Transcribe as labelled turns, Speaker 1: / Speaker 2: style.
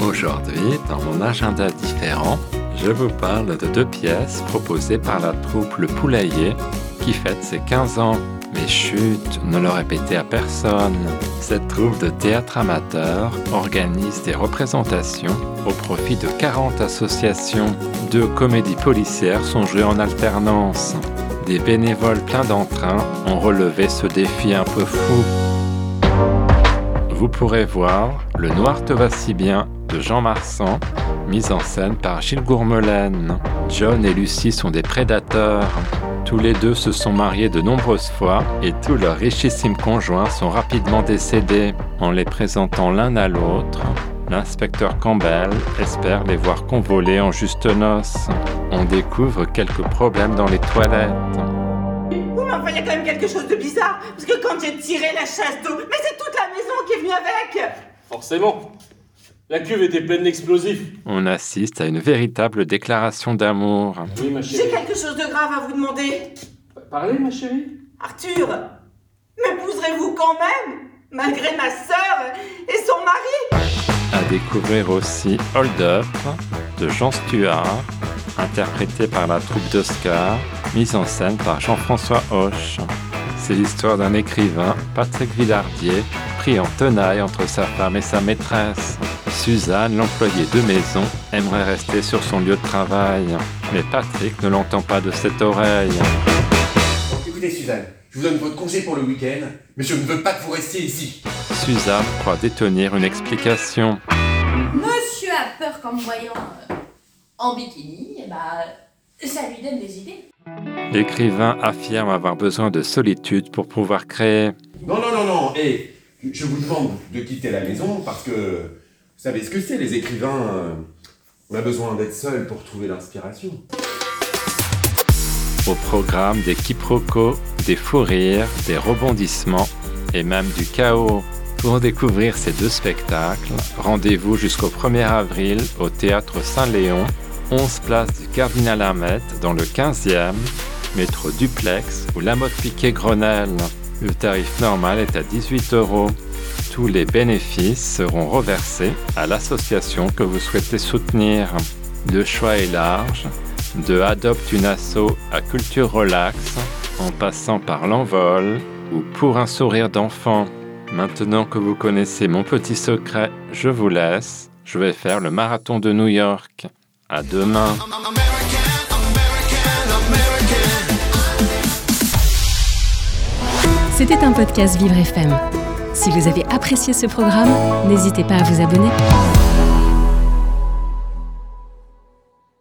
Speaker 1: Aujourd'hui, dans mon agenda différent, je vous parle de deux pièces proposées par la troupe Le Poulailler qui fête ses 15 ans. Mais chut, ne le répétez à personne. Cette troupe de théâtre amateur organise des représentations au profit de 40 associations. Deux comédies policières sont jouées en alternance. Des bénévoles pleins d'entrain ont relevé ce défi un peu fou. Vous pourrez voir Le Noir te va si bien de Jean Marsan, mise en scène par Gilles Gourmelaine. John et Lucie sont des prédateurs. Tous les deux se sont mariés de nombreuses fois et tous leurs richissimes conjoints sont rapidement décédés. En les présentant l'un à l'autre, l'inspecteur Campbell espère les voir convoler en juste noces. On découvre quelques problèmes dans les toilettes.
Speaker 2: Oui, mais il y a quand même quelque chose de bizarre. Parce que quand j'ai tiré la chasse d'eau, mais c'est toute la maison qui est avec.
Speaker 3: Forcément. La cuve était pleine d'explosifs.
Speaker 1: On assiste à une véritable déclaration d'amour.
Speaker 3: Oui, ma
Speaker 2: J'ai
Speaker 3: chérie.
Speaker 2: quelque chose de grave à vous demander.
Speaker 3: Parlez, ma chérie.
Speaker 2: Arthur, m'épouserez-vous quand même Malgré ma sœur et son mari?
Speaker 1: À découvrir aussi Hold Up de Jean Stuart, interprété par la troupe d'Oscar, mise en scène par Jean-François Hoche. C'est l'histoire d'un écrivain, Patrick Villardier, pris en tenaille entre sa femme et sa maîtresse. Suzanne, l'employée de maison, aimerait rester sur son lieu de travail, mais Patrick ne l'entend pas de cette oreille.
Speaker 4: Écoutez Suzanne, je vous donne votre congé pour le week-end, mais je ne veux pas que vous restiez ici.
Speaker 1: Suzanne croit détenir une explication.
Speaker 5: Monsieur a peur qu'en me voyant euh, en bikini, eh ben, ça lui donne des idées.
Speaker 1: L'écrivain affirme avoir besoin de solitude pour pouvoir créer.
Speaker 4: Non, non, non, non, et je vous demande de quitter la maison parce que vous savez ce que c'est, les écrivains, euh, on a besoin d'être seul pour trouver l'inspiration.
Speaker 1: Au programme des quiproquos, des fous rires, des rebondissements et même du chaos. Pour découvrir ces deux spectacles, rendez-vous jusqu'au 1er avril au Théâtre Saint-Léon, 11 place du Cardinal Hermette dans le 15e, métro Duplex ou Lamotte Piquet Grenelle. Le tarif normal est à 18 euros. Tous les bénéfices seront reversés à l'association que vous souhaitez soutenir. Le choix est large, de Adopte une asso à Culture Relax, en passant par l'envol ou pour un sourire d'enfant. Maintenant que vous connaissez mon petit secret, je vous laisse. Je vais faire le marathon de New York. À demain.
Speaker 6: C'était un podcast Vivre FM. Si vous avez apprécié ce programme, n'hésitez pas à vous abonner.